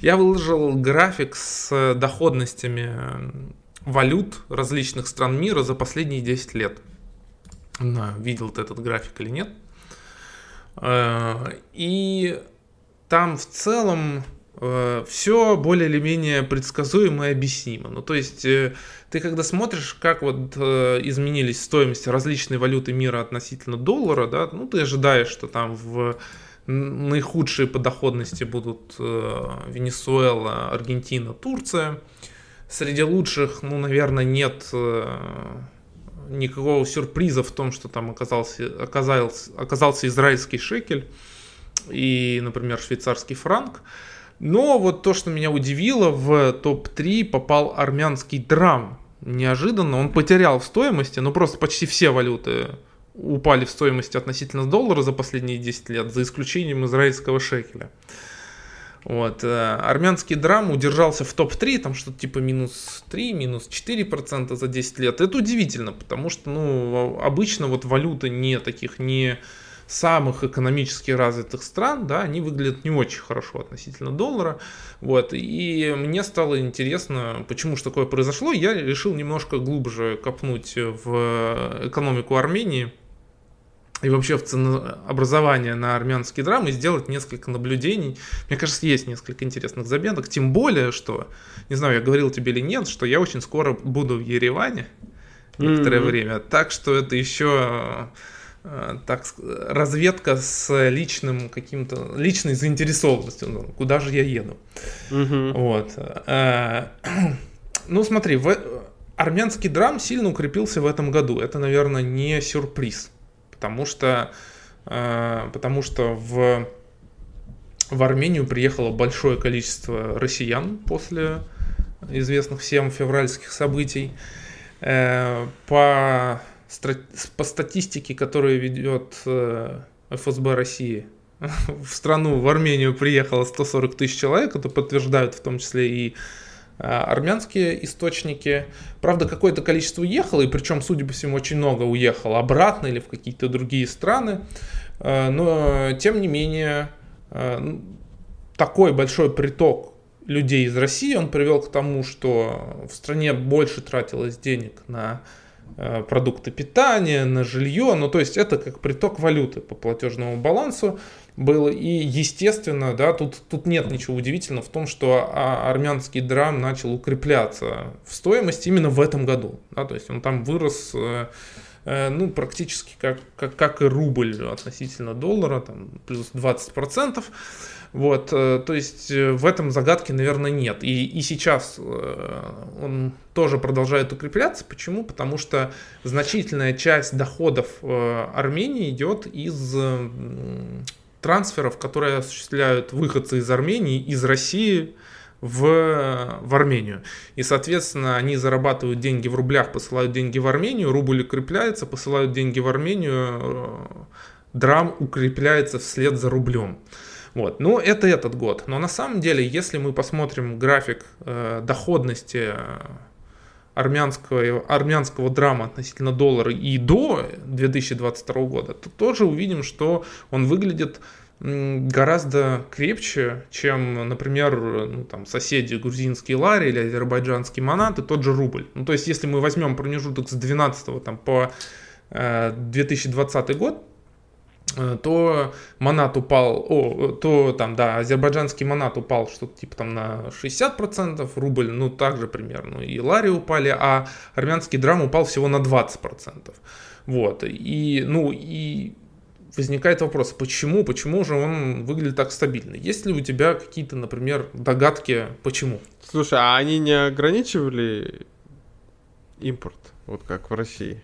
Я выложил график с доходностями валют различных стран мира за последние 10 лет. Не видел ты этот график или нет. Э, и там в целом э, все более или менее предсказуемо и объяснимо. Ну, то есть, э, ты когда смотришь, как вот изменились стоимости различной валюты мира относительно доллара, да, ну, ты ожидаешь, что там в наихудшие по доходности будут Венесуэла, Аргентина, Турция. Среди лучших, ну, наверное, нет никакого сюрприза в том, что там оказался, оказался, оказался израильский шекель и, например, швейцарский франк. Но вот то, что меня удивило, в топ-3 попал армянский драм. Неожиданно он потерял в стоимости, но просто почти все валюты упали в стоимости относительно доллара за последние 10 лет, за исключением израильского шекеля. Вот. Э, армянский драм удержался в топ-3, там что-то типа минус 3, минус 4% за 10 лет. Это удивительно, потому что, ну, обычно вот валюты не таких, не самых экономически развитых стран, да, они выглядят не очень хорошо относительно доллара. Вот. И мне стало интересно, почему же такое произошло. Я решил немножко глубже копнуть в экономику Армении и вообще в ценообразование на армянские драмы сделать несколько наблюдений. Мне кажется, есть несколько интересных заметок. Тем более, что, не знаю, я говорил тебе или нет, что я очень скоро буду в Ереване некоторое mm-hmm. время. Так что это еще э, так разведка с личным каким-то личной заинтересованностью, ну, куда же я еду. Mm-hmm. Вот. Э, ну, смотри, в... армянский драм сильно укрепился в этом году. Это, наверное, не сюрприз потому что, э, потому что в, в Армению приехало большое количество россиян после известных всем февральских событий. Э, по, по статистике, которую ведет э, ФСБ России, в страну, в Армению приехало 140 тысяч человек, это подтверждают в том числе и армянские источники. Правда, какое-то количество уехало, и причем, судя по всему, очень много уехало обратно или в какие-то другие страны. А, но, тем не менее, а, такой большой приток людей из России, он привел к тому, что в стране больше тратилось денег на продукты питания, на жилье, ну то есть это как приток валюты по платежному балансу, было. И, естественно, да, тут, тут нет ничего удивительного в том, что а, армянский драм начал укрепляться в стоимости именно в этом году. Да, то есть он там вырос э, э, ну, практически как, как, как и рубль относительно доллара, там, плюс 20%. Вот, э, то есть в этом загадки, наверное, нет. И, и сейчас он тоже продолжает укрепляться. Почему? Потому что значительная часть доходов Армении идет из трансферов, которые осуществляют выходцы из Армении, из России в, в Армению. И, соответственно, они зарабатывают деньги в рублях, посылают деньги в Армению, рубль укрепляется, посылают деньги в Армению, э, драм укрепляется вслед за рублем. Вот. Ну, это этот год. Но на самом деле, если мы посмотрим график э, доходности армянского, армянского драма относительно доллара и до 2022 года, то тоже увидим, что он выглядит гораздо крепче, чем, например, ну, там, соседи грузинские лари или азербайджанский манат и тот же рубль. Ну, то есть, если мы возьмем промежуток с 12 там, по э, 2020 год, Э, то манат упал, о, то там, да, азербайджанский манат упал что-то типа там на 60%, рубль, ну, также примерно, и лари упали, а армянский драм упал всего на 20%. Вот, и, ну, и возникает вопрос, почему, почему же он выглядит так стабильно? Есть ли у тебя какие-то, например, догадки, почему? Слушай, а они не ограничивали импорт, вот как в России?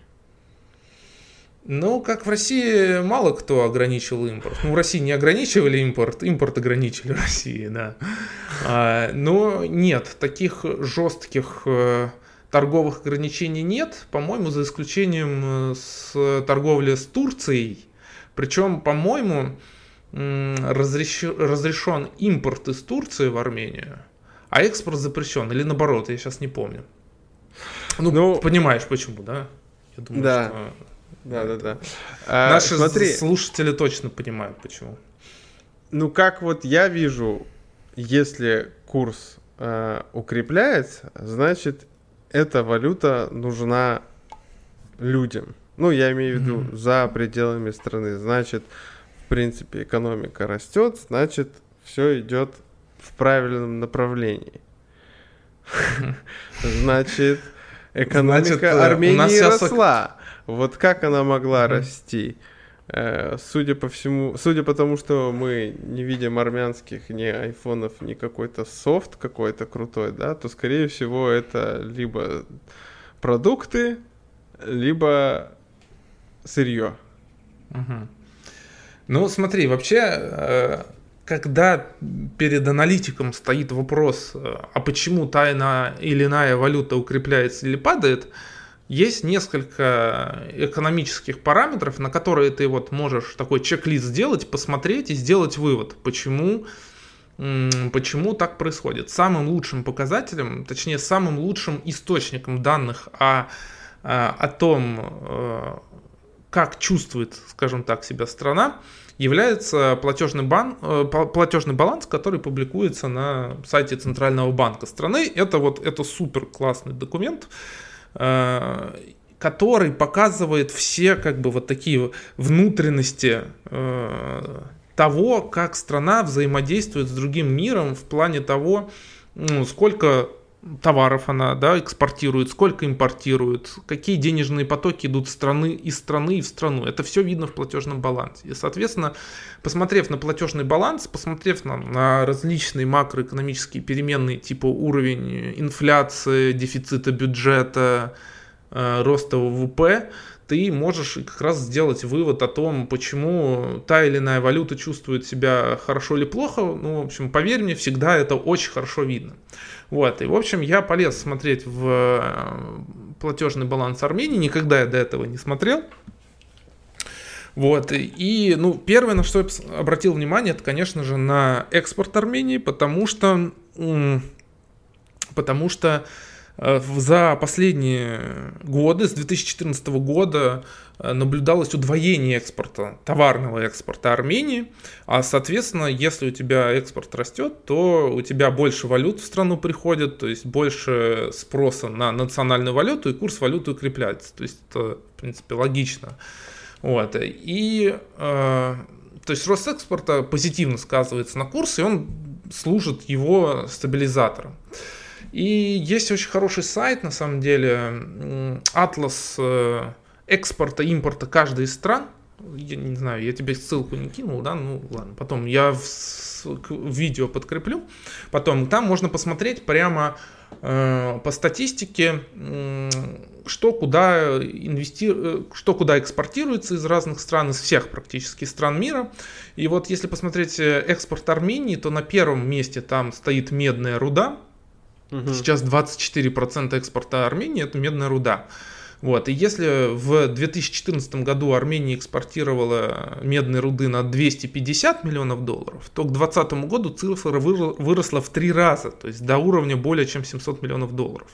Ну, как в России мало кто ограничил импорт. Ну, в России не ограничивали импорт, импорт ограничили в России, да. А, но нет, таких жестких э, торговых ограничений нет, по-моему, за исключением э, с торговли с Турцией. Причем, по-моему, разреш... разрешен импорт из Турции в Армению, а экспорт запрещен. Или наоборот, я сейчас не помню. Ну, ну понимаешь, почему, да? Я думаю, да. что да, да, да. А, Наши смотри, слушатели точно понимают, почему. Ну, как вот я вижу если курс э, укрепляется, значит, эта валюта нужна людям. Ну, я имею в виду mm-hmm. за пределами страны. Значит, в принципе, экономика растет, значит, все идет в правильном направлении. Значит, экономика Армении росла. Вот как она могла расти? Э, судя по всему, судя по тому, что мы не видим армянских ни айфонов, ни какой-то софт какой-то крутой, да, то скорее всего это либо продукты, либо сырье. Угу. Ну, смотри, вообще, э, когда перед аналитиком стоит вопрос, э, а почему та или иная валюта укрепляется или падает, есть несколько экономических параметров, на которые ты вот можешь такой чек-лист сделать, посмотреть и сделать вывод, почему, почему так происходит. Самым лучшим показателем, точнее самым лучшим источником данных о, о том, э, как чувствует, скажем так, себя страна, является платежный, бан, э, платежный баланс, который публикуется на сайте Центрального банка страны. Это вот это супер классный документ, Э, который показывает все как бы вот такие внутренности э, того, как страна взаимодействует с другим миром в плане того, ну, сколько товаров она да, экспортирует, сколько импортирует, какие денежные потоки идут страны, из страны в страну. Это все видно в платежном балансе. И, соответственно, посмотрев на платежный баланс, посмотрев на, на различные макроэкономические переменные, типа уровень инфляции, дефицита бюджета, э, роста ВВП, ты можешь как раз сделать вывод о том, почему та или иная валюта чувствует себя хорошо или плохо. Ну, в общем, поверь мне, всегда это очень хорошо видно. Вот, и, в общем, я полез смотреть в э, платежный баланс Армении, никогда я до этого не смотрел. Вот, и, ну, первое, на что я обратил внимание, это, конечно же, на экспорт Армении, потому что, потому что за последние годы, с 2014 года, э, наблюдалось удвоение экспорта, товарного экспорта Армении, а соответственно, если у тебя экспорт растет, то у тебя больше валют в страну приходит, то есть больше спроса на национальную валюту, и курс валюты укрепляется. То есть это, в принципе, логично. Вот. И э, то есть рост экспорта позитивно сказывается на курсе, и он служит его стабилизатором. И есть очень хороший сайт, на самом деле, атлас э, экспорта, импорта каждой из стран. Я не знаю, я тебе ссылку не кинул, да, ну ладно, потом я в, в видео подкреплю. Потом там можно посмотреть прямо э, по статистике, э, что куда инвести... Э, что куда экспортируется из разных стран, из всех практически стран мира. И вот если посмотреть э, экспорт Армении, то на первом месте там стоит медная руда, Угу. Сейчас 24% экспорта Армении это медная руда. Вот. И если в 2014 году Армения экспортировала медные руды на 250 миллионов долларов, то к 2020 году цифра выросла в три раза, то есть до уровня более чем 700 миллионов долларов.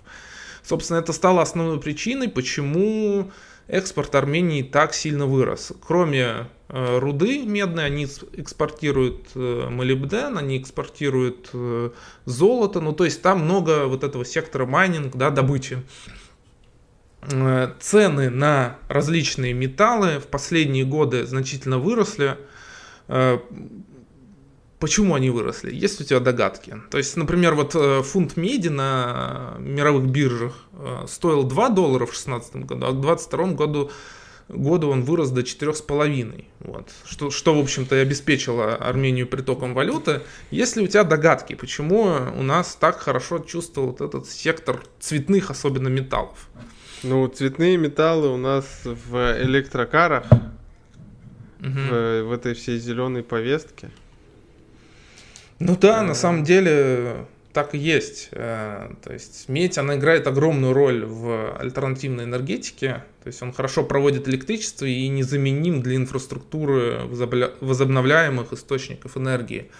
Собственно, это стало основной причиной, почему экспорт Армении так сильно вырос. Кроме э, руды медной, они экспортируют э, молибден, они экспортируют э, золото, ну то есть там много вот этого сектора майнинг, да, добычи. Цены на различные металлы в последние годы значительно выросли. Почему они выросли? Есть у тебя догадки? То есть, например, вот фунт меди на мировых биржах Э, стоил 2 доллара в 2016 году, а к 2022 году году он вырос до 4,5. Вот. Что, что, в общем-то, и обеспечило Армению притоком валюты. Есть ли у тебя догадки, почему у нас так хорошо чувствовал вот этот сектор цветных, особенно металлов? Ну, цветные металлы у нас в электрокарах, угу. в, в этой всей зеленой повестке. Ну да, на самом деле так и есть. Э, то есть медь, она играет огромную роль в альтернативной энергетике. То есть он хорошо проводит электричество и незаменим для инфраструктуры возобновляемых источников энергии.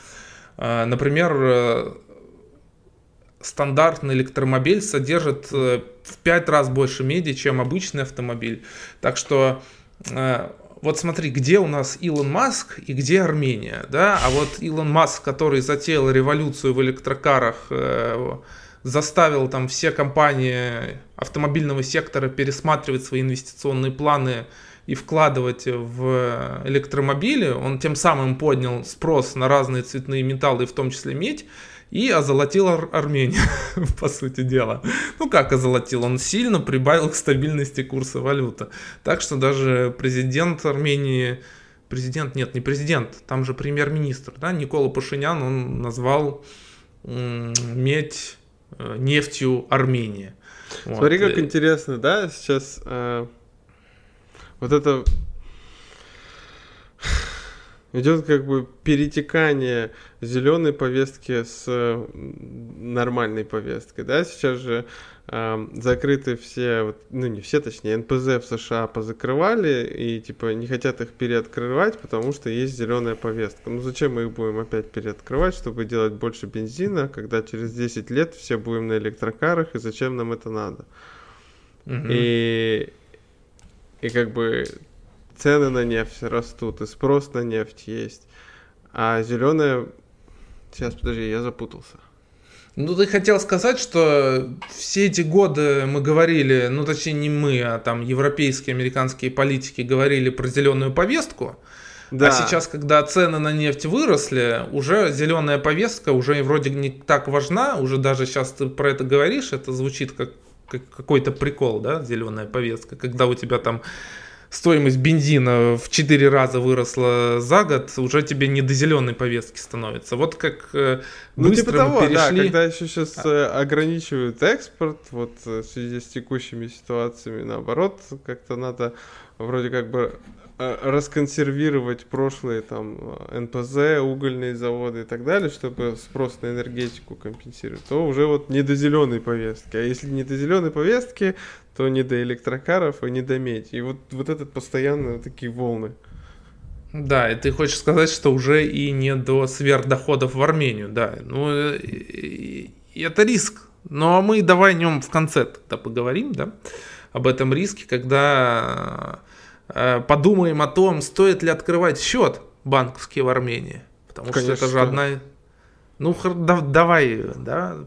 Э, например, э, стандартный электромобиль содержит в 5 раз больше меди, чем обычный автомобиль. Так что вот смотри, где у нас Илон Маск и где Армения, да? А вот Илон Маск, который затеял революцию в электрокарах, э, заставил там все компании автомобильного сектора пересматривать свои инвестиционные планы и вкладывать в электромобили, он тем самым поднял спрос на разные цветные металлы, в том числе медь, и озолотил Ар- Армению, по сути дела. Ну как озолотил? Он сильно прибавил к стабильности курса валюты. Так что даже президент Армении, президент, нет, не президент, там же премьер-министр, да, Никола Пашинян, он назвал м- медь э, нефтью Армении. Смотри, вот. как интересно, да, сейчас э, вот это идет как бы перетекание зеленой повестки с нормальной повесткой, да, сейчас же э, закрыты все, ну не все, точнее, НПЗ в США позакрывали и типа не хотят их переоткрывать, потому что есть зеленая повестка. Ну зачем мы их будем опять переоткрывать, чтобы делать больше бензина, когда через 10 лет все будем на электрокарах, и зачем нам это надо? Угу. И, и как бы цены на нефть растут, и спрос на нефть есть. А зеленая... Сейчас, подожди, я запутался. Ну, ты хотел сказать, что все эти годы мы говорили, ну, точнее, не мы, а там европейские, американские политики говорили про зеленую повестку. Да. А сейчас, когда цены на нефть выросли, уже зеленая повестка уже вроде не так важна, уже даже сейчас ты про это говоришь, это звучит как, как какой-то прикол, да, зеленая повестка, когда у тебя там стоимость бензина в 4 раза выросла за год, уже тебе не до зеленой повестки становится. Вот как э, ну, типа того, перешли... да, когда еще сейчас а. Э, ограничивают экспорт, вот э, в связи с текущими ситуациями, наоборот, как-то надо вроде как бы расконсервировать прошлые там НПЗ, угольные заводы и так далее, чтобы спрос на энергетику компенсировать, то уже вот не до зеленой повестки. А если не до зеленой повестки, то не до электрокаров и не до меди. И вот, вот этот постоянно такие волны. Да, и ты хочешь сказать, что уже и не до сверхдоходов в Армению, да. Ну, э, это риск. Ну, а мы давай о нем в конце тогда поговорим, да, об этом риске, когда э, подумаем о том, стоит ли открывать счет банковский в Армении. Потому Конечно, что это же одна... Ну, да, давай, да,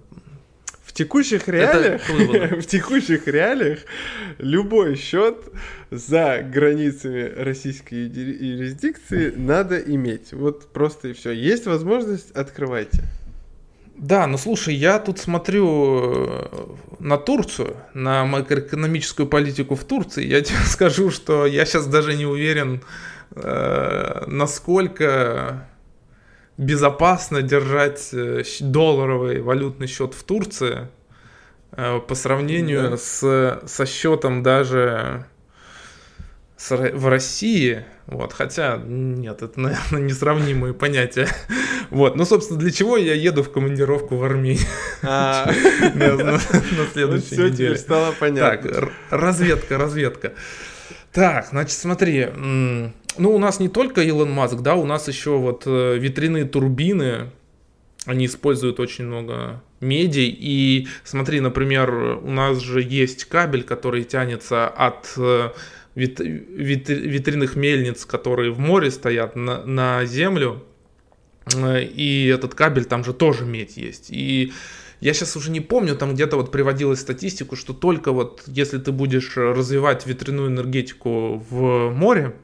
текущих реалиях, в текущих реалиях любой счет за границами российской юрисдикции надо иметь. Вот просто и все. Есть возможность, открывайте. Да, ну слушай, я тут смотрю э, на Турцию, на макроэкономическую политику в Турции. Я тебе скажу, что я сейчас даже не уверен, э, насколько безопасно держать э, долларовый валютный счет в Турции по сравнению да. с, со счетом даже в России. Вот, хотя, нет, это, наверное, несравнимые понятия. Вот, ну, собственно, для чего я еду в командировку в Армению а. на следующей неделе. стало понятно. Так, разведка, разведка. Так, значит, смотри, ну, у нас не только Илон Маск, да, у нас еще вот э, ветряные турбины, они используют очень много меди. И смотри, например, у нас же есть кабель, который тянется от э, вит, вит, ветряных мельниц, которые в море стоят, на, на землю. Э, и этот кабель, там же тоже медь есть. И я сейчас уже не помню, там где-то вот приводилась статистику, что только вот если ты будешь развивать ветряную энергетику в море,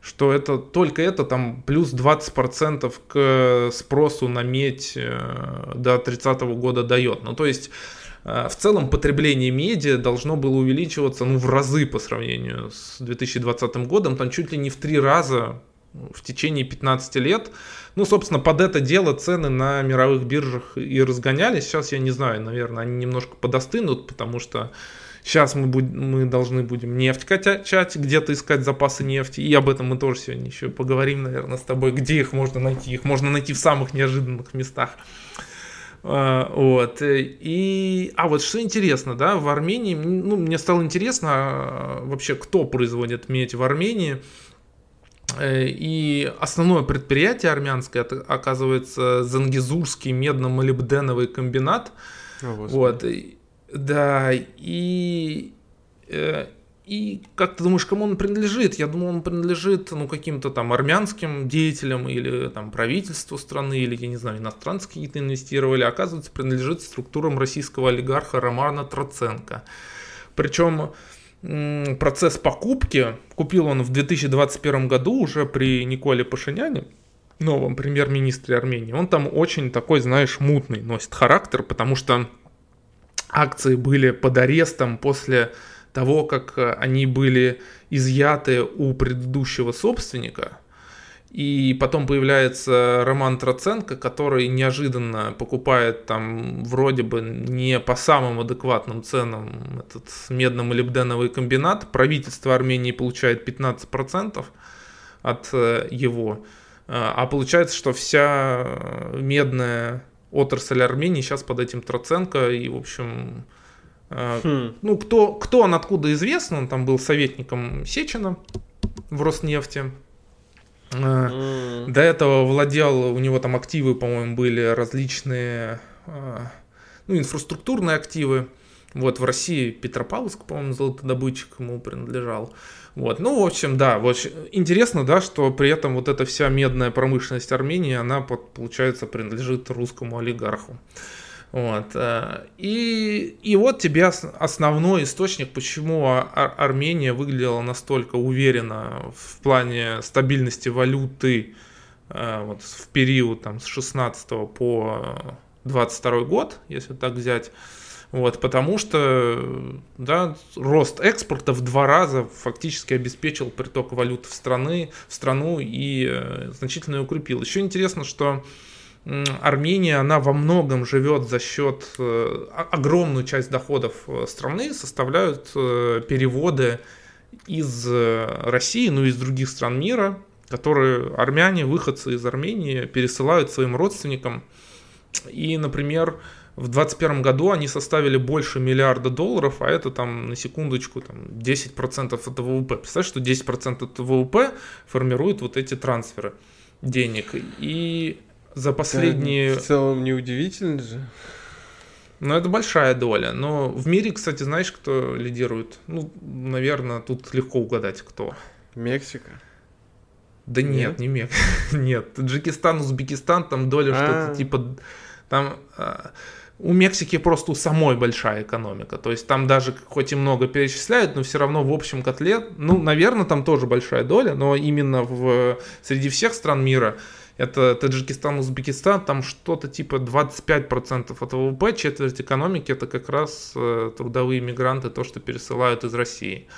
что это только это там плюс 20% к спросу на медь э, до 30 года дает. Ну, то есть в целом потребление меди должно было увеличиваться ну, в разы по сравнению с 2020 годом, там чуть ли не в три раза в течение 15 лет. Ну, собственно, под это дело цены на мировых биржах и разгонялись. Сейчас я не знаю, наверное, они немножко подостынут, потому что Сейчас мы, будь, мы должны будем нефть качать, где-то искать запасы нефти. И об этом мы тоже сегодня еще поговорим, наверное, с тобой, где их можно найти. Их можно найти в самых неожиданных местах. А, вот. И, а вот что интересно, да, в Армении, ну, мне стало интересно а, вообще, кто производит медь в Армении. Э, и основное предприятие армянское, это, оказывается, Зангизурский медно-молибденовый комбинат. О, вот. Да, и, э, и как ты думаешь, кому он принадлежит? Я думал, он принадлежит ну, каким-то там армянским деятелям или там правительству страны, или, я не знаю, иностранцы какие-то инвестировали. Оказывается, принадлежит структурам российского олигарха Романа Троценко. Причем процесс покупки купил он в 2021 году уже при Николе Пашиняне, новом премьер-министре Армении. Он там очень такой, знаешь, мутный носит характер, потому что акции были под арестом после того, как э, они были изъяты у предыдущего собственника. И потом появляется Роман Троценко, который неожиданно покупает там вроде бы не по самым адекватным ценам этот медно-молибденовый комбинат. Правительство Армении получает 15% от э, его. Э, а получается, что вся медная отрасль Армении сейчас под этим Троценко. И, в общем, хм. Ну, кто, кто он откуда известно, он там был советником Сечина в Роснефти. Mm. До этого владел, у него там активы, по-моему, были различные, э, ну, инфраструктурные активы. Вот в России Петропавловск, по-моему, золотодобытчик ему принадлежал. Вот, ну, в общем, да, вот интересно, да, что при этом вот эта вся медная промышленность Армении, она, получается, принадлежит русскому олигарху. Вот. Э, и, и вот тебе основной источник, почему Ар Армения выглядела настолько уверенно в плане стабильности валюты э, вот, в период там, с 16 по 22 год, если так взять. Вот, потому что да, рост экспорта в два раза фактически обеспечил приток валют в, страны, в страну и э, значительно укрепил. Еще интересно, что Армения, она во многом живет за счет, э, огромную часть доходов э, страны составляют э, переводы из России, ну и из других стран мира, которые армяне, выходцы из Армении, пересылают своим родственникам. И, например, в 2021 году они составили больше миллиарда долларов, а это там на секундочку там, 10% от ВВП. Представляешь, что 10% от ВВП формируют вот эти трансферы денег. И за последние... Да, в целом неудивительно же. Ну, это большая доля. Но в мире, кстати, знаешь, кто лидирует? Ну, наверное, тут легко угадать, кто. Мексика. Да нет, нет не Мексика. нет. Таджикистан, Узбекистан, там доля А-а-а. что-то типа... Там... А, у Мексики просто у самой большая экономика. То есть там даже хоть и много перечисляют, но все равно в общем котле, ну, наверное, там тоже большая доля, но именно в, среди всех стран мира это Таджикистан, Узбекистан, там что-то типа 25% от ВВП, четверть экономики, это как раз э, трудовые мигранты, то, что пересылают из России.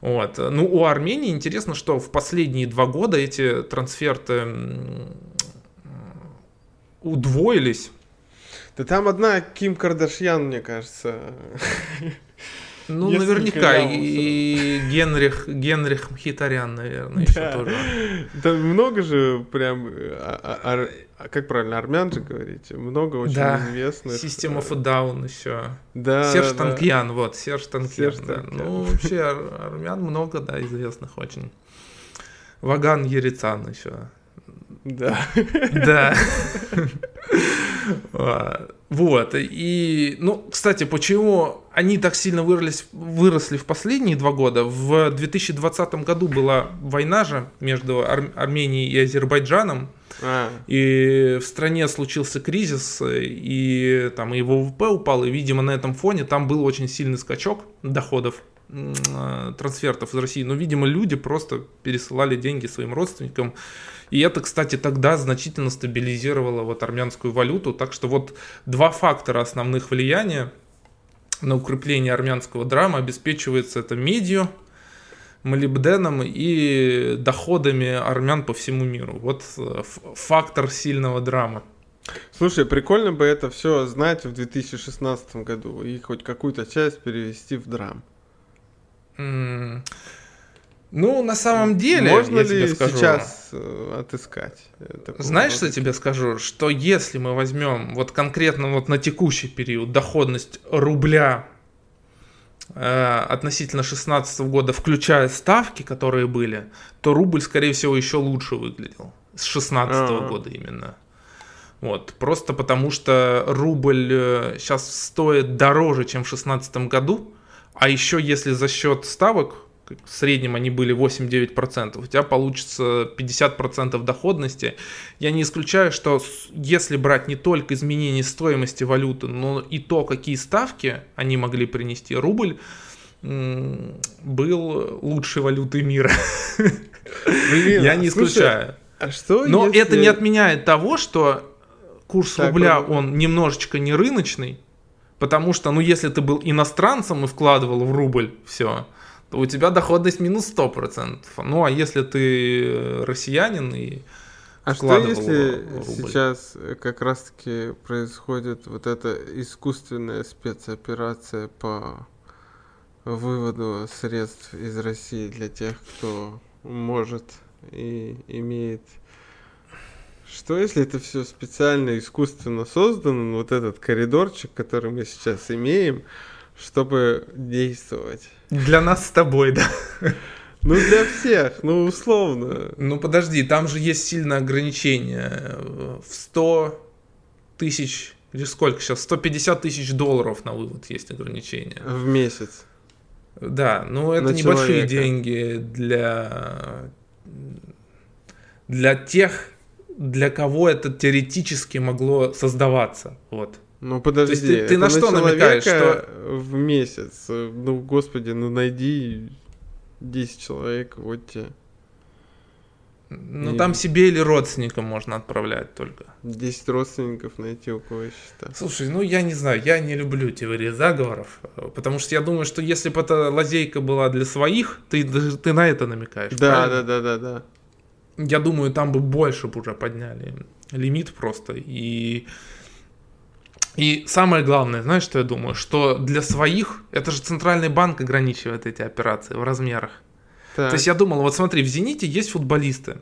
Вот. Ну, у Армении интересно, что в последние два года эти трансферты удвоились. Да там одна Ким Кардашьян, мне кажется. Ну, Несколько наверняка и Генрих, Генрих Мхитарян, наверное, еще да. тоже. Там много же прям, а, а, как правильно, армян же говорите, много очень да. известных. System of a Down еще. Да. Серж да. Танкьян, вот, Серж Танкьян. Серж да. Танкьян. Ну, вообще армян много, да, известных очень. Ваган Ерицан еще. Да. Да. Вот. И, ну, кстати, почему они так сильно выросли, выросли в последние два года? В 2020 году была война же между Ар- Арменией и Азербайджаном. А. И в стране случился кризис, и там и ВВП упал, и, видимо, на этом фоне там был очень сильный скачок доходов э, трансфертов из России. Но, видимо, люди просто пересылали деньги своим родственникам и это, кстати, тогда значительно стабилизировало вот армянскую валюту. Так что вот два фактора основных влияния на укрепление армянского драма обеспечивается это медью, молибденом и доходами армян по всему миру. Вот э, фактор сильного драма. Слушай, прикольно бы это все знать в 2016 году и хоть какую-то часть перевести в драм. Mm. Ну, на самом деле, можно я ли тебе скажу, сейчас э, отыскать? Знаешь, что я тебе скажу? Что если мы возьмем вот конкретно вот на текущий период доходность рубля э, относительно 2016 года, включая ставки, которые были, то рубль, скорее всего, еще лучше выглядел. С 2016 А-а-а. года именно. Вот, просто потому что рубль сейчас э, стоит дороже, чем в 2016 году, А еще если за счет ставок, в среднем они были 8-9%, у тебя получится 50% доходности. Я не исключаю, что если брать не только изменение стоимости валюты, но и то, какие ставки они могли принести, рубль был лучшей валютой мира. Блин, Я не исключаю. А что Но если... это не отменяет того, что курс так, рубля, он немножечко не рыночный, потому что, ну, если ты был иностранцем и вкладывал в рубль все, то у тебя доходность минус 100%. Ну, а если ты россиянин и а что если рубль? сейчас как раз-таки происходит вот эта искусственная спецоперация по выводу средств из России для тех, кто может и имеет что если это все специально, искусственно создано, вот этот коридорчик, который мы сейчас имеем, чтобы действовать? Для нас с тобой, да. Ну, для всех, ну, условно. Ну, подожди, там же есть сильное ограничение. В 100 тысяч, или сколько сейчас? 150 тысяч долларов на вывод есть ограничение. В месяц. Да, ну это на небольшие человека. деньги для для тех, для кого это теоретически могло создаваться. Вот. Ну подожди, То есть ты, ты на что намекаешь? Что в месяц? Ну господи, ну найди 10 человек, вот тебе. Ну, и... там себе или родственникам можно отправлять только. 10 родственников найти у кого счета. Слушай, ну я не знаю, я не люблю теории заговоров, потому что я думаю, что если бы эта лазейка была для своих, ты, ты на это намекаешь. Да, правильно? да, да, да, да. Я думаю, там бы больше бы уже подняли лимит просто. И, и самое главное, знаешь, что я думаю? Что для своих, это же центральный банк ограничивает эти операции в размерах. Так. То есть я думал, вот смотри, в «Зените» есть футболисты,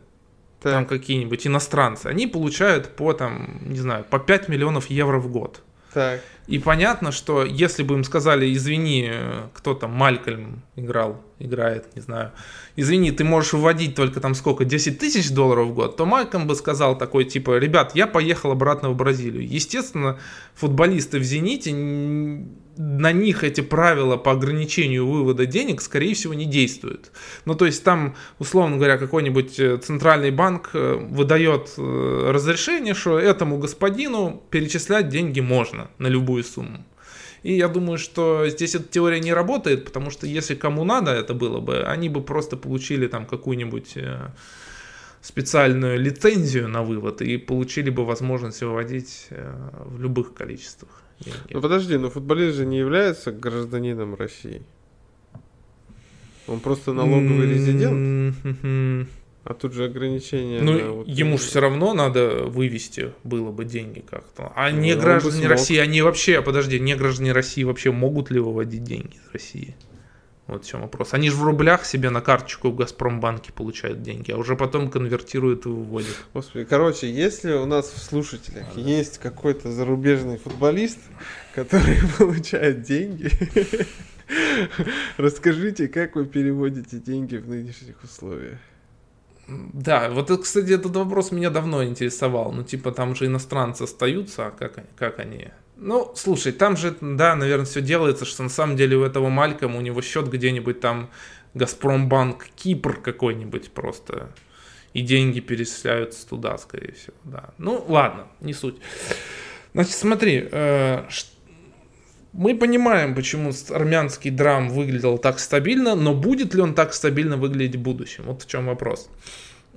так. там какие-нибудь иностранцы, они получают по, там, не знаю, по 5 миллионов евро в год. Так. И понятно, что если бы им сказали, извини, кто там, Малькольм играл, играет, не знаю, извини, ты можешь выводить только там сколько, 10 тысяч долларов в год, то Малькольм бы сказал такой, типа, ребят, я поехал обратно в Бразилию. Естественно, футболисты в «Зените» на них эти правила по ограничению вывода денег, скорее всего, не действуют. Ну, то есть там, условно говоря, какой-нибудь э, центральный банк э, выдает э, разрешение, что этому господину перечислять деньги можно на любую сумму. И я думаю, что здесь эта теория не работает, потому что если кому надо это было бы, они бы просто получили там какую-нибудь специальную лицензию на вывод и получили бы возможность выводить в любых количествах. Ну подожди, но футболист же не является гражданином России. Он просто налоговый резидент. А тут же ограничения. Ну, вот ему же все равно надо вывести было бы деньги как-то. А ну, не граждане России, они вообще, подожди, не граждане России вообще могут ли выводить деньги из России? Вот в чем вопрос. Они же в рублях себе на карточку в Газпромбанке получают деньги, а уже потом конвертируют и выводят. Господи, короче, если у нас в слушателях а, есть какой-то зарубежный футболист, который получает деньги, расскажите, как вы переводите деньги в нынешних условиях. Да, вот, кстати, этот вопрос меня давно интересовал. Ну, типа, там же иностранцы остаются, а как, как они ну, слушай, там же, да, наверное, все делается, что на самом деле у этого Малькома у него счет где-нибудь там Газпромбанк Кипр какой-нибудь просто. И деньги перечисляются туда, скорее всего, да. Ну, ладно, не суть. Значит, смотри, э, мы понимаем, почему армянский драм выглядел так стабильно, но будет ли он так стабильно выглядеть в будущем? Вот в чем вопрос.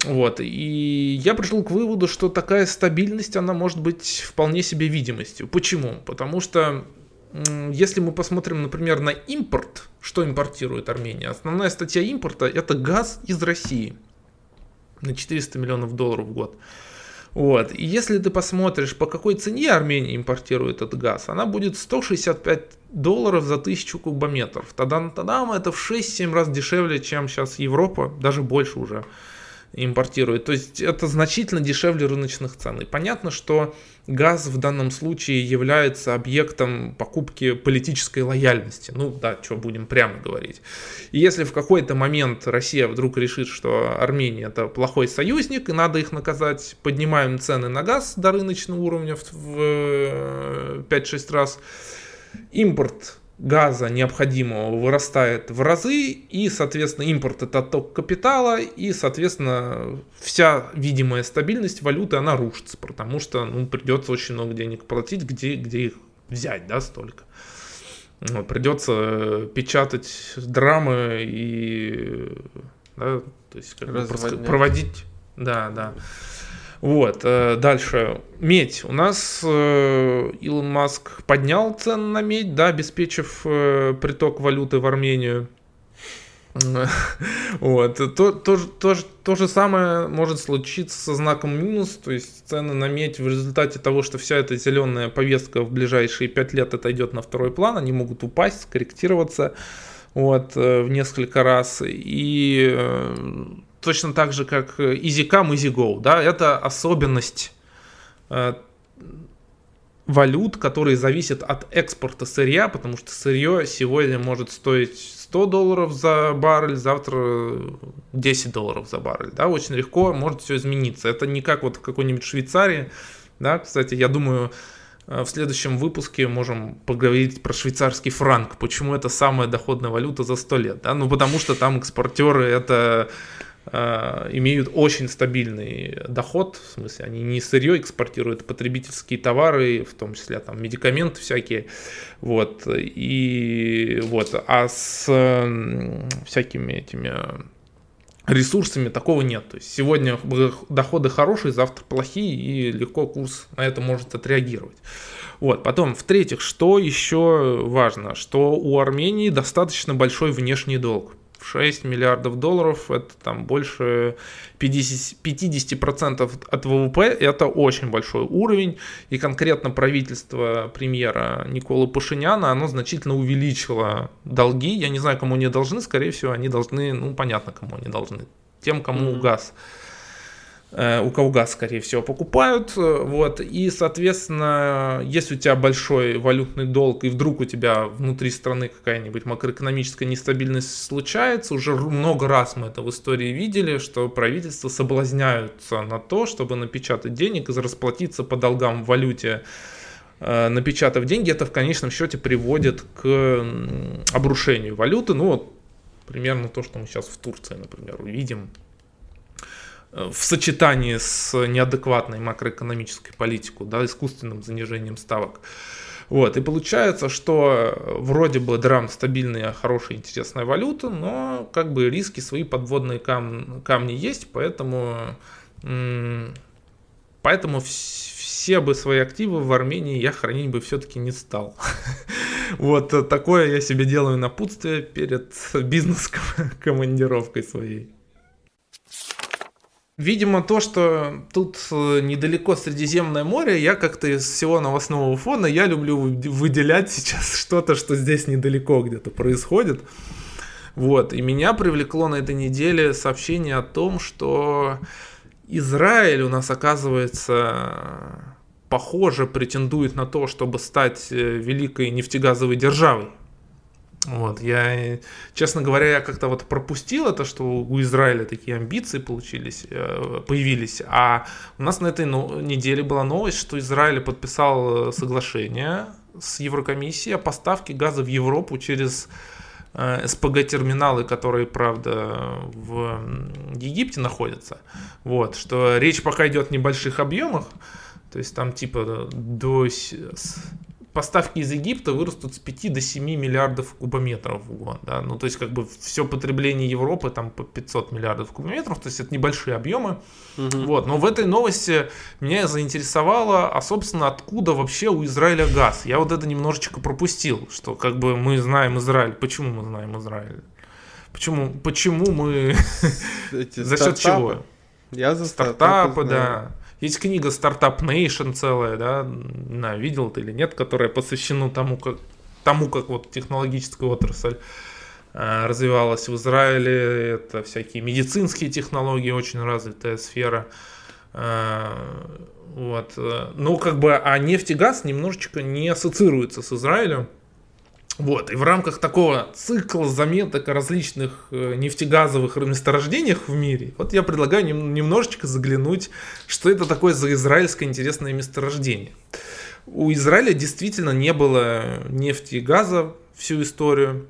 Вот, и я пришел к выводу, что такая стабильность, она может быть вполне себе видимостью. Почему? Потому что если мы посмотрим, например, на импорт, что импортирует Армения, основная статья импорта это газ из России на 400 миллионов долларов в год. Вот. И если ты посмотришь, по какой цене Армения импортирует этот газ, она будет 165 долларов за тысячу кубометров. Тогда это в 6-7 раз дешевле, чем сейчас Европа, даже больше уже импортирует. То есть это значительно дешевле рыночных цен. И понятно, что газ в данном случае является объектом покупки политической лояльности. Ну да, что будем прямо говорить. И если в какой-то момент Россия вдруг решит, что Армения это плохой союзник, и надо их наказать, поднимаем цены на газ до рыночного уровня в 5-6 раз, импорт газа необходимого вырастает в разы, и, соответственно, импорт это отток капитала, и, соответственно, вся видимая стабильность валюты, она рушится, потому что ну, придется очень много денег платить, где, где их взять, да, столько. Вот, придется печатать драмы и да, то есть как бы проводить, да, да. Вот, э, дальше. Медь. У нас э, Илон Маск поднял цены на медь, да, обеспечив э, приток валюты в Армению. Вот. То, то, то, то же самое может случиться со знаком минус, то есть цены на медь в результате того, что вся эта зеленая повестка в ближайшие 5 лет отойдет на второй план, они могут упасть, скорректироваться вот, в несколько раз. И точно так же, как EasyCam, EasyGo, да, это особенность э, валют, которые зависят от экспорта сырья, потому что сырье сегодня может стоить 100 долларов за баррель, завтра 10 долларов за баррель, да, очень легко может все измениться. Это не как вот в какой-нибудь Швейцарии, да, кстати, я думаю, э, в следующем выпуске можем поговорить про швейцарский франк. Почему это самая доходная валюта за 100 лет? Да? Ну, потому что там экспортеры это Э, имеют очень стабильный доход, в смысле, они не сырье экспортируют, а потребительские товары, в том числе там медикаменты всякие, вот, и вот, а с всякими этими ресурсами такого нет. То есть сегодня доходы хорошие, завтра плохие, и легко курс на это может отреагировать. Вот. Потом, в-третьих, что еще важно, что у Армении достаточно большой внешний долг. 6 миллиардов долларов, это там больше 50%, 50% от ВВП, это очень большой уровень, и конкретно правительство премьера Николы Пашиняна, оно значительно увеличило долги, я не знаю, кому они должны, скорее всего, они должны, ну, понятно, кому они должны, тем, кому mm-hmm. газ. Э, у кого газ, скорее всего, покупают, э, вот, и, соответственно, если у тебя большой валютный долг, и вдруг у тебя внутри страны какая-нибудь макроэкономическая нестабильность случается, уже много раз мы это в истории видели, что правительства соблазняются на то, чтобы напечатать денег и расплатиться по долгам в валюте, э, напечатав деньги, это в конечном счете приводит к обрушению валюты, ну, вот, примерно то, что мы сейчас в Турции, например, увидим, в сочетании с неадекватной макроэкономической политикой, да, искусственным занижением ставок. Вот, и получается, что вроде бы драм стабильная, хорошая, интересная валюта, но как бы риски свои подводные кам камни есть, поэтому, поэтому все бы свои активы в Армении я хранить бы все-таки не стал. Вот такое я себе делаю напутствие перед бизнес-командировкой своей. Видимо, то, что тут э, недалеко Средиземное море, я как-то из всего новостного фона, я люблю выделять сейчас что-то, что здесь недалеко где-то происходит. Вот, и меня привлекло на этой неделе сообщение о том, что Израиль у нас, оказывается, похоже, претендует на то, чтобы стать э, великой нефтегазовой державой. Вот, я, честно говоря, я как-то вот пропустил это, что у Израиля такие амбиции получились, э, появились, а у нас на этой неделе была новость, что Израиль подписал э, соглашение с Еврокомиссией о поставке газа в Европу через э, СПГ-терминалы, которые, правда, в Египте находятся. Вот, что речь пока идет о небольших объемах, то есть там типа до поставки из Египта вырастут с 5 до 7 миллиардов кубометров в год. Да? Ну, то есть, как бы все потребление Европы там по 500 миллиардов кубометров, то есть это небольшие объемы. Угу. Вот. Но в этой новости меня заинтересовало, а собственно, откуда вообще у Израиля газ. Я вот это немножечко пропустил, что как бы мы знаем Израиль. Почему мы знаем Израиль? Почему, почему мы... За счет чего? Я за стартапы, да. Есть книга Startup Nation целая, да, знаю, видел ты или нет, которая посвящена тому, как, тому, как вот технологическая отрасль э, развивалась в Израиле. Это всякие медицинские технологии, очень развитая сфера. Э, вот. Ну, как бы, а нефть и газ немножечко не ассоциируются с Израилем. Вот, и в рамках такого цикла заметок о различных э, нефтегазовых месторождениях в мире, вот я предлагаю нем, немножечко заглянуть, что это такое за израильское интересное месторождение. У Израиля действительно не было нефти и газа всю историю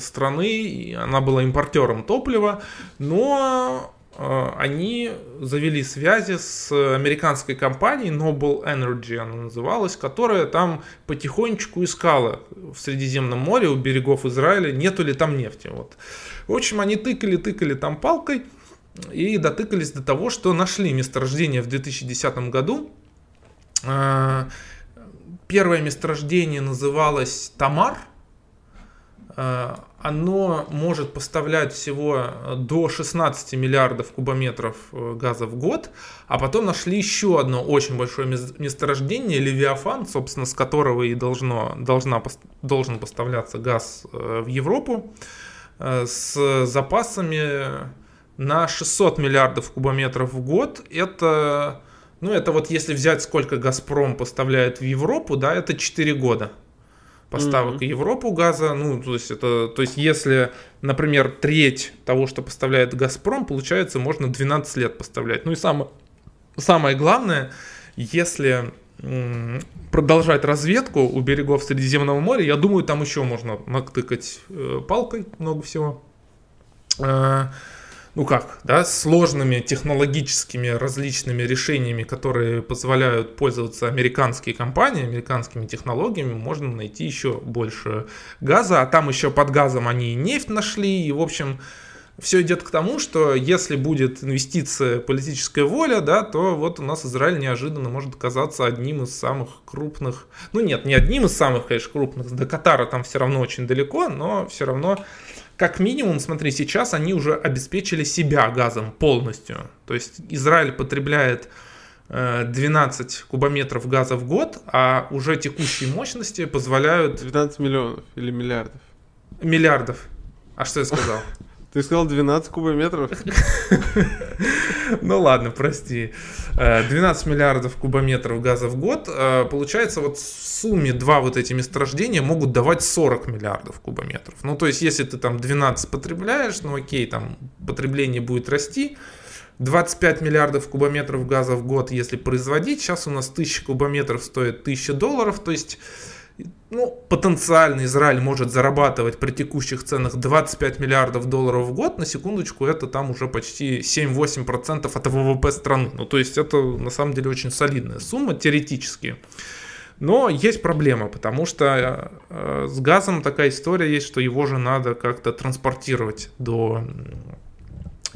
страны, она была импортером топлива, но они завели связи с американской компанией Noble Energy, она называлась, которая там потихонечку искала в Средиземном море у берегов Израиля, нету ли там нефти. Вот. В общем, они тыкали-тыкали там палкой и дотыкались до того, что нашли месторождение в 2010 году. Э, первое месторождение называлось Тамар – Э, оно может поставлять всего э, до 16 миллиардов кубометров э, газа в год, а потом нашли еще одно очень большое месторождение, Левиафан, собственно, с которого и должно, должна, должен поставляться газ в Европу, с запасами на 600 миллиардов кубометров в год. Это, ну, это вот если взять, сколько «Газпром» поставляет в Европу, да, это 4 года поставок mm-hmm. Европу газа. Ну, то есть это, то есть если, например, треть того, что поставляет Газпром, получается, можно 12 лет поставлять. Ну и самое, самое главное, если продолжать разведку у берегов Средиземного моря, я думаю, там еще можно натыкать э, палкой много всего. Ну как, да, сложными технологическими различными решениями, которые позволяют пользоваться американские компании, американскими технологиями, можно найти еще больше газа, а там еще под газом они и нефть нашли, и в общем все идет к тому, что если будет инвестиция, политическая воля, да, то вот у нас Израиль неожиданно может оказаться одним из самых крупных, ну нет, не одним из самых, конечно, крупных, до Катара там все равно очень далеко, но все равно как минимум, смотри, сейчас они уже обеспечили себя газом полностью. То есть Израиль потребляет 12 э, кубометров газа в год, а уже текущие мощности позволяют... 12 миллионов или миллиардов? Миллиардов. А что я сказал? Ты сказал 12 кубометров? Ну ладно, прости. 12 э, миллиардов кубометров газа в год. Э, получается, вот в сумме два вот эти месторождения могут давать 40 миллиардов кубометров. Ну, то есть, если ты там 12 потребляешь, ну окей, там потребление будет расти. 25 миллиардов кубометров газа в год, если производить. Сейчас у нас 1000 кубометров стоит 1000 долларов. То есть ну, потенциально Израиль может зарабатывать при текущих ценах 25 миллиардов долларов в год, на секундочку, это там уже почти 7-8% от ВВП страны. Ну, то есть это на самом деле очень солидная сумма теоретически. Но есть проблема, потому что э, с газом такая история есть, что его же надо как-то транспортировать до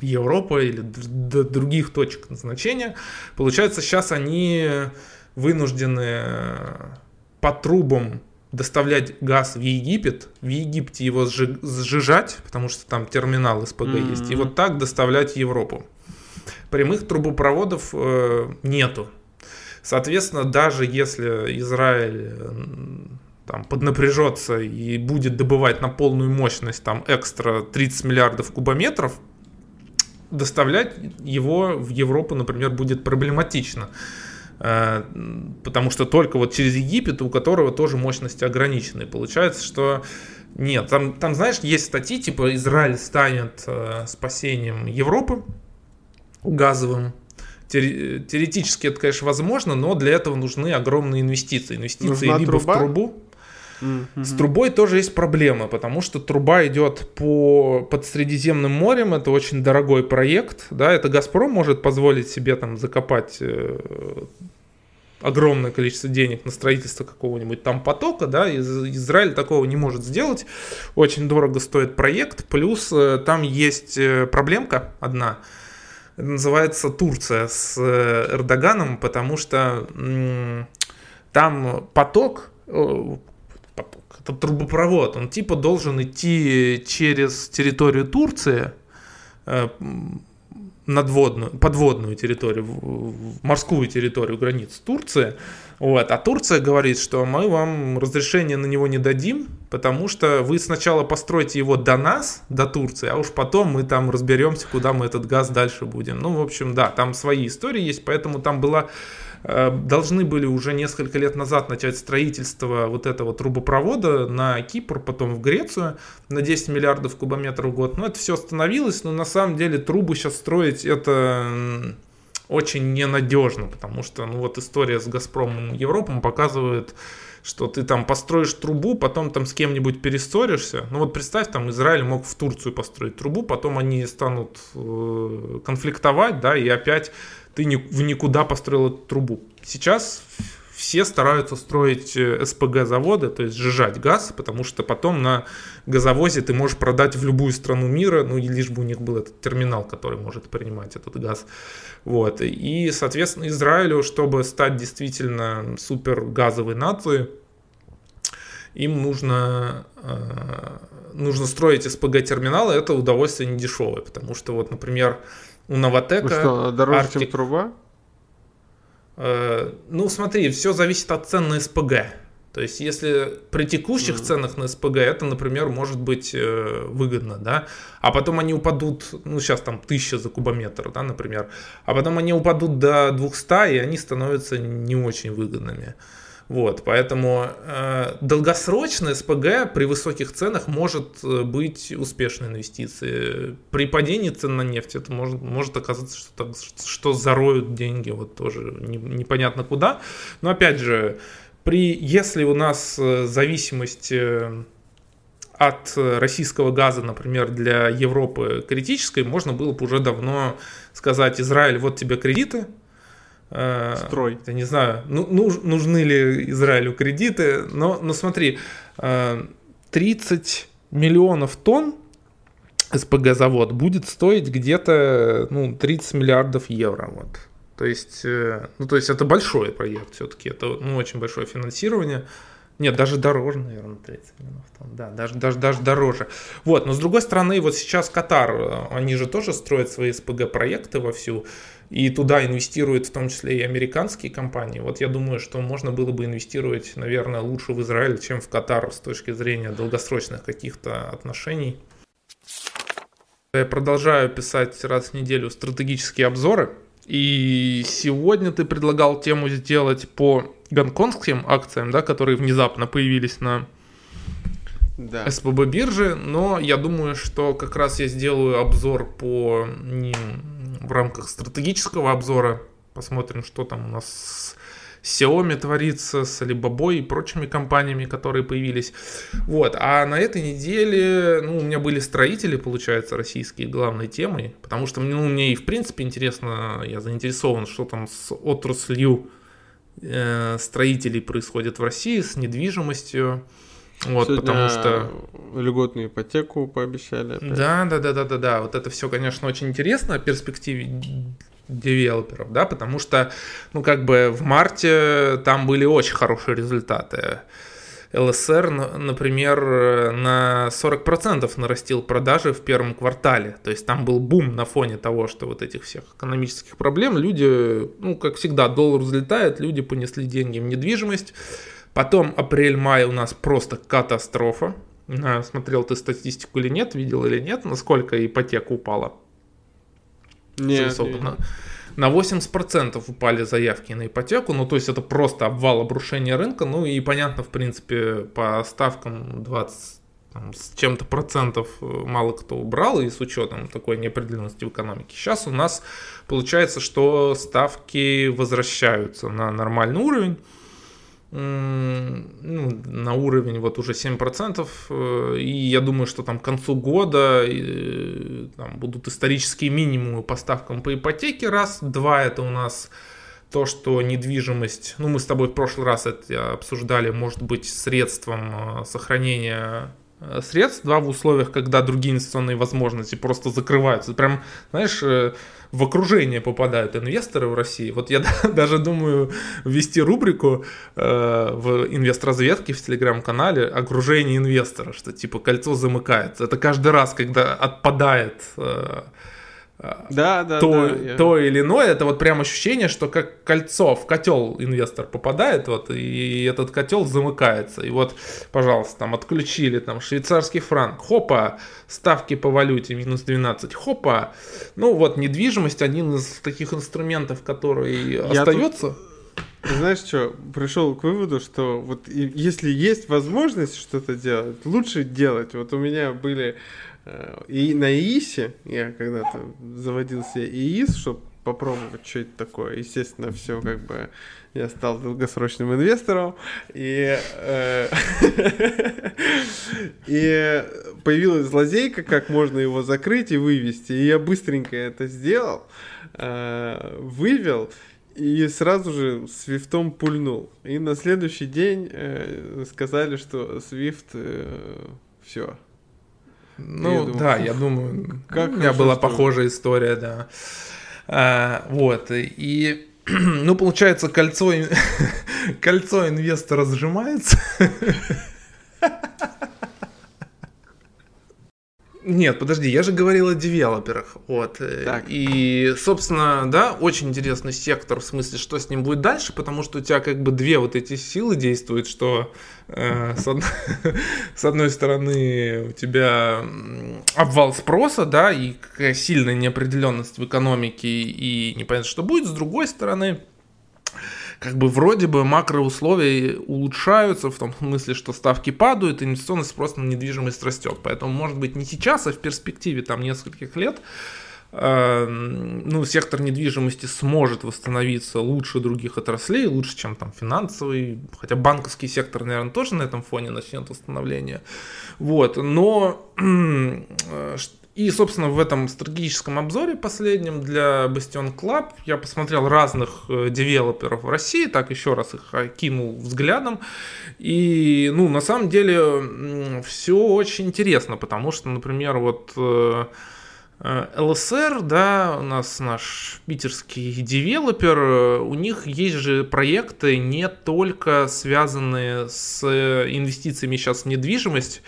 Европы или до других точек назначения. Получается, сейчас они вынуждены по трубам доставлять газ в Египет, в Египте его сжижать, потому что там терминал СПГ mm-hmm. есть, и вот так доставлять в Европу. Прямых трубопроводов э, нету. Соответственно, даже если Израиль там, поднапряжется и будет добывать на полную мощность там экстра 30 миллиардов кубометров, доставлять его в Европу, например, будет проблематично. Э, потому что только вот через Египет, у которого тоже мощности ограничены. Получается, что нет, там, там, знаешь, есть статьи, типа Израиль станет э, спасением Европы газовым. Теоретически это, конечно, возможно, но для этого нужны огромные инвестиции. Инвестиции Нужна либо труба? в трубу, С трубой тоже есть проблема, потому что труба идет по, под Средиземным морем, это очень дорогой проект, да, это Газпром может позволить себе там закопать э, огромное количество денег на строительство какого-нибудь там потока, да, Из, Израиль такого не может сделать, очень дорого стоит проект, плюс э, там есть э, проблемка одна, называется Турция с э, Эрдоганом, потому что там поток это трубопровод, он типа должен идти через территорию Турции, э, надводную, подводную территорию, морскую территорию границ Турции. Вот. А Турция говорит, что мы вам разрешение на него не дадим, потому что вы сначала постройте его до нас, до Турции, а уж потом мы там разберемся, куда мы этот газ дальше будем. Ну, в общем, да, там свои истории есть, поэтому там была должны были уже несколько лет назад начать строительство вот этого трубопровода на Кипр, потом в Грецию на 10 миллиардов кубометров в год. Но это все остановилось, но на самом деле трубы сейчас строить это очень ненадежно, потому что ну вот история с Газпромом Европом показывает, что ты там построишь трубу, потом там с кем-нибудь перессоришься. Ну вот представь, там Израиль мог в Турцию построить трубу, потом они станут э, конфликтовать, да, и опять ты в никуда построил эту трубу. Сейчас все стараются строить э, СПГ-заводы, то есть сжижать газ, потому что потом на газовозе ты можешь продать в любую страну мира, ну и лишь бы у них был этот терминал, который может принимать этот газ. Вот. И, соответственно, Израилю, чтобы стать действительно супер газовой нацией, им нужно, э, нужно строить СПГ-терминалы, это удовольствие не дешевое, потому что вот, например, у Новотека... Ну что, дороже, Arctic... чем труба? Э, ну, смотри, все зависит от цен на СПГ. То есть, если при текущих mm-hmm. ценах на СПГ это, например, может быть э, выгодно, да, а потом они упадут, ну, сейчас там 1000 за кубометр, да, например, а потом они упадут до 200, и они становятся не очень выгодными. Вот, поэтому э, долгосрочная СПГ при высоких ценах может э, быть успешной инвестицией. При падении цен на нефть это может, может оказаться, что, так, что зароют деньги, вот тоже не, непонятно куда. Но опять же, при, если у нас э, зависимость э, от российского газа, например, для Европы критической, можно было бы уже давно сказать, Израиль, вот тебе кредиты, Строй. Я не знаю, ну, нужны ли Израилю кредиты, но, но смотри, 30 миллионов тонн СПГ-завод будет стоить где-то ну, 30 миллиардов евро. Вот. То есть, э, ну, то есть это большой проект все-таки, это ну, очень большое финансирование. Нет, даже дороже, наверное, 30 миллионов тонн. Да, даже, даже, даже дороже. Вот, но с другой стороны, вот сейчас Катар, э, они же тоже строят свои СПГ-проекты вовсю, и туда инвестируют в том числе и американские компании. Вот я думаю, что можно было бы инвестировать, наверное, лучше в Израиль, чем в Катар с точки зрения долгосрочных каких-то отношений. Я продолжаю писать раз в неделю стратегические обзоры – и сегодня ты предлагал тему сделать по гонконгским акциям, да, которые внезапно появились на да. СПБ бирже, но я думаю, что как раз я сделаю обзор по ним в рамках стратегического обзора. Посмотрим, что там у нас Xiaomi творится, с Alibaba и прочими компаниями, которые появились. Вот. А на этой неделе, ну, у меня были строители, получается, российские главной темой, потому что ну, мне и в принципе интересно, я заинтересован, что там с отраслью э, строителей происходит в России, с недвижимостью. Вот, Сегодня потому что льготную ипотеку пообещали. Опять. Да, да, да, да, да, да. Вот это все, конечно, очень интересно о перспективе девелоперов, да, потому что, ну, как бы в марте там были очень хорошие результаты. ЛСР, например, на 40% нарастил продажи в первом квартале. То есть там был бум на фоне того, что вот этих всех экономических проблем. Люди, ну, как всегда, доллар взлетает, люди понесли деньги в недвижимость. Потом апрель-май у нас просто катастрофа. Смотрел ты статистику или нет, видел или нет, насколько ипотека упала нет, нет. На, на 80% упали заявки на ипотеку, ну то есть это просто обвал обрушения рынка, ну и понятно, в принципе, по ставкам 20 там, с чем-то процентов э, мало кто убрал, и с учетом такой неопределенности в экономике. Сейчас у нас получается, что ставки возвращаются на нормальный уровень ну, на уровень вот уже 7%. Э, и я думаю, что там к концу года э, там будут исторические минимумы по ставкам по ипотеке. Раз. Два, это у нас то, что недвижимость, ну мы с тобой в прошлый раз это обсуждали, может быть средством э, сохранения средств, да, в условиях, когда другие инвестиционные возможности просто закрываются. Прям, знаешь, в окружение попадают инвесторы в России. Вот я даже думаю ввести рубрику э, в инвестразведке в телеграм-канале «Окружение инвестора», что типа кольцо замыкается. Это каждый раз, когда отпадает э, да, да, то, да, то или иное, это вот прям ощущение, что как кольцо в котел инвестор попадает, вот, и этот котел замыкается. И вот, пожалуйста, там отключили там швейцарский франк, хопа, ставки по валюте минус 12, хопа. Ну вот, недвижимость один из таких инструментов, который Я остается. Тут... Знаешь что, пришел к выводу, что вот если есть возможность что-то делать, лучше делать. Вот у меня были и на ИИСе, я когда-то заводил себе ИИС, чтобы попробовать, что это такое. Естественно, все как бы я стал долгосрочным инвестором, и, э, и появилась лазейка, как можно его закрыть и вывести. И я быстренько это сделал, э, вывел, и сразу же свифтом пульнул. И на следующий день э, сказали, что свифт э, все. Ну я думаю, да, я думаю, как у меня была что... похожая история, да. А, вот и ну, получается, кольцо, кольцо инвестора сжимается. Нет, подожди, я же говорил о девелоперах. Вот. Так. И, собственно, да, очень интересный сектор, в смысле, что с ним будет дальше, потому что у тебя как бы две вот эти силы действуют, что э, с, од... с одной стороны у тебя обвал спроса, да, и какая сильная неопределенность в экономике, и непонятно, что будет, с другой стороны как бы вроде бы макроусловия улучшаются в том смысле, что ставки падают, инвестиционный спрос на недвижимость растет. Поэтому, может быть, не сейчас, а в перспективе там нескольких лет э, ну, сектор недвижимости сможет восстановиться лучше других отраслей, лучше, чем там финансовый, хотя банковский сектор, наверное, тоже на этом фоне начнет восстановление. Вот, но э, и, собственно, в этом стратегическом обзоре последнем для Bastion Club я посмотрел разных э, девелоперов в России, так еще раз их окинул взглядом. И, ну, на самом деле, все очень интересно, потому что, например, вот э, э, ЛСР, да, у нас наш питерский девелопер, у них есть же проекты не только связанные с инвестициями сейчас в недвижимость,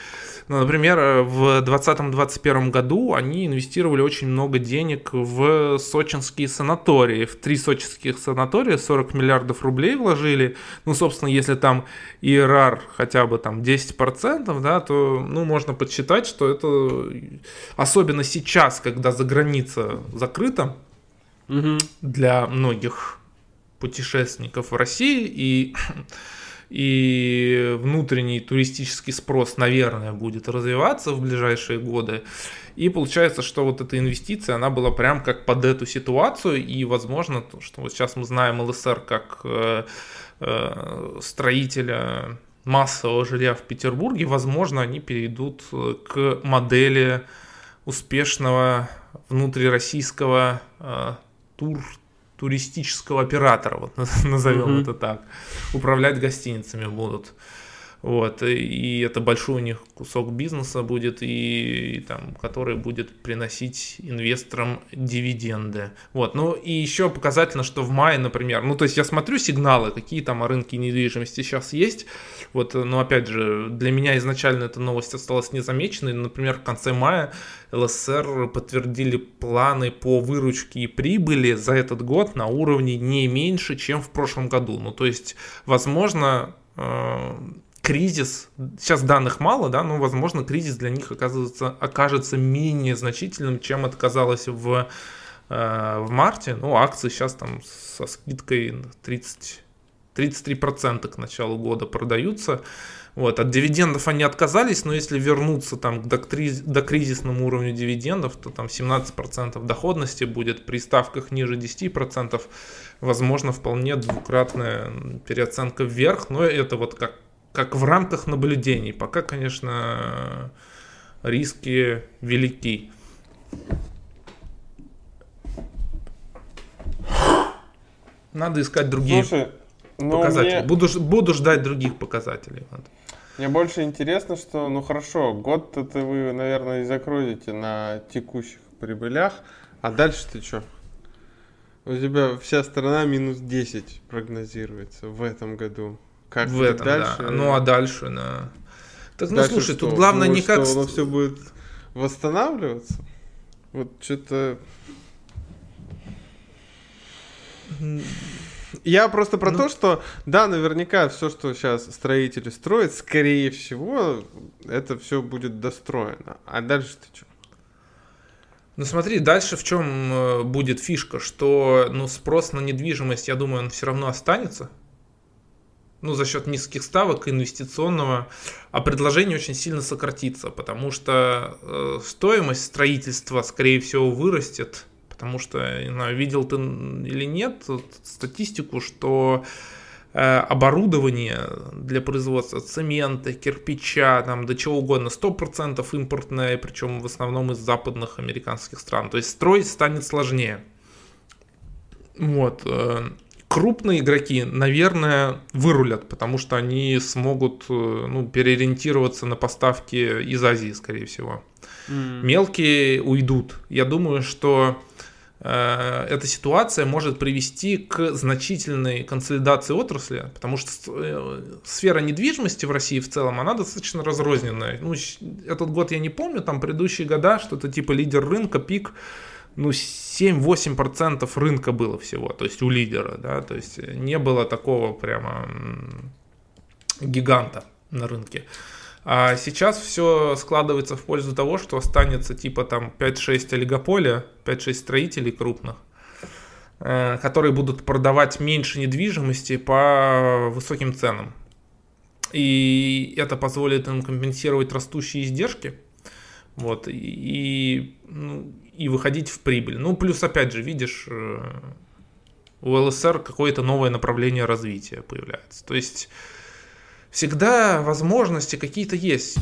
ну, например, э, в 2020-2021 году они инвестировали очень много денег в сочинские санатории. В три сочинских санатория 40 миллиардов рублей вложили. Ну, собственно, если там ИРР хотя бы там 10%, да, то, ну, можно подсчитать, что это особенно сейчас, когда за граница закрыта угу. для многих путешественников в России и и внутренний туристический спрос, наверное, будет развиваться в ближайшие годы. И получается, что вот эта инвестиция, она была прям как под эту ситуацию, и возможно, то, что вот сейчас мы знаем ЛСР как э, э, строителя массового жилья в Петербурге, возможно, они перейдут к модели успешного внутрироссийского э, тур туристического оператора, вот назовем mm-hmm. это так. Управлять гостиницами будут. Вот, и это большой у них кусок бизнеса будет, и, и там, который будет приносить инвесторам дивиденды. Вот, ну и еще показательно, что в мае, например, ну то есть я смотрю сигналы, какие там рынки недвижимости сейчас есть, вот, но опять же, для меня изначально эта новость осталась незамеченной, например, в конце мая ЛСР подтвердили планы по выручке и прибыли за этот год на уровне не меньше, чем в прошлом году, ну то есть, возможно, э, кризис, сейчас данных мало, да, но, возможно, кризис для них оказывается, окажется менее значительным, чем это в, э, в марте. Ну, акции сейчас там со скидкой 30, 33% к началу года продаются. Вот, от дивидендов они отказались, но если вернуться там к до кризисному уровню дивидендов, то там 17% доходности будет при ставках ниже 10%, возможно, вполне двукратная переоценка вверх, но это вот как как в рамках наблюдений. Пока, конечно, риски велики. Надо искать другие Слушай, ну, показатели. Мне... Буду, буду ждать других показателей. Мне больше интересно, что, ну хорошо, год-то вы, наверное, и закроете на текущих прибылях, а дальше ты что? У тебя вся страна минус 10 прогнозируется в этом году. Как в этом, дальше? да. Ну а дальше, да. Так, ну дальше слушай, что? тут главное Думаю, не как... Что оно все будет восстанавливаться? Вот что-то... Я просто про ну, то, что да, наверняка все, что сейчас строители строят, скорее всего, это все будет достроено. А дальше ты что? Ну смотри, дальше в чем э, будет фишка, что ну, спрос на недвижимость, я думаю, он все равно останется ну, за счет низких ставок инвестиционного, а предложение очень сильно сократится, потому что э, стоимость строительства, скорее всего, вырастет, Потому что, не знаю, видел ты или нет статистику, что э, оборудование для производства цемента, кирпича, там, до чего угодно, 100% импортное, причем в основном из западных американских стран. То есть строить станет сложнее. Вот. Э, крупные игроки, наверное, вырулят, потому что они смогут э, ну, переориентироваться на поставки из Азии, скорее всего. Mm. Мелкие уйдут. Я думаю, что э, эта ситуация может привести к значительной консолидации отрасли, потому что э, сфера недвижимости в России в целом, она достаточно разрозненная. Ну, этот год я не помню, там предыдущие года, что-то типа лидер рынка, пик, ну, 7-8% рынка было всего, то есть у лидера, да, то есть не было такого прямо гиганта на рынке. А сейчас все складывается в пользу того, что останется типа там 5-6 олигополя, 5-6 строителей крупных, э, которые будут продавать меньше недвижимости по высоким ценам. И это позволит им компенсировать растущие издержки. Вот, и, ну, и выходить в прибыль. Ну, плюс, опять же, видишь, э, у ЛСР какое-то новое направление развития появляется. То есть всегда возможности какие-то есть.